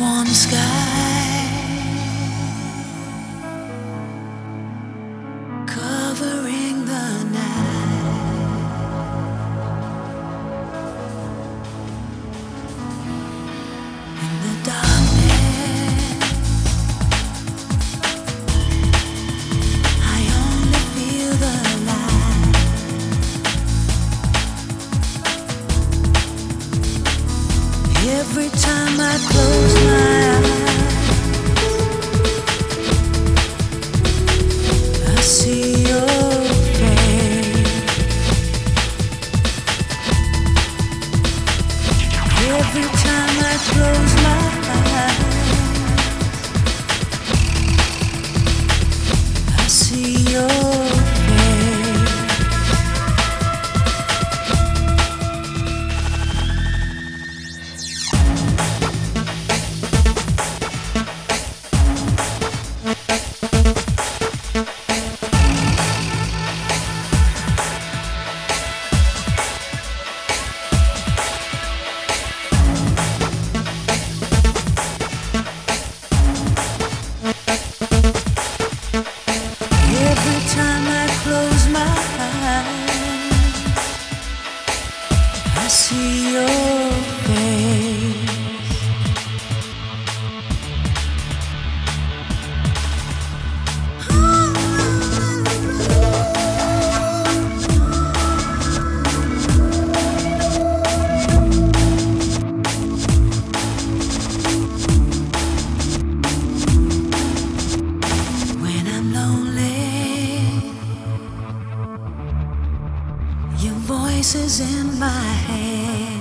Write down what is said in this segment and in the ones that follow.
warm sky. Your voice is in my head.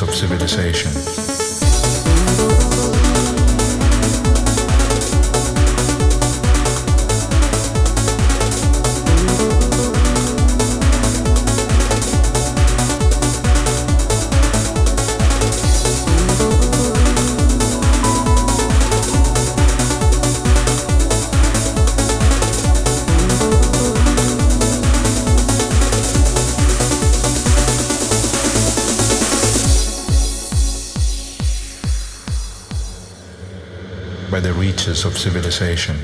Of civilization. Of civilization.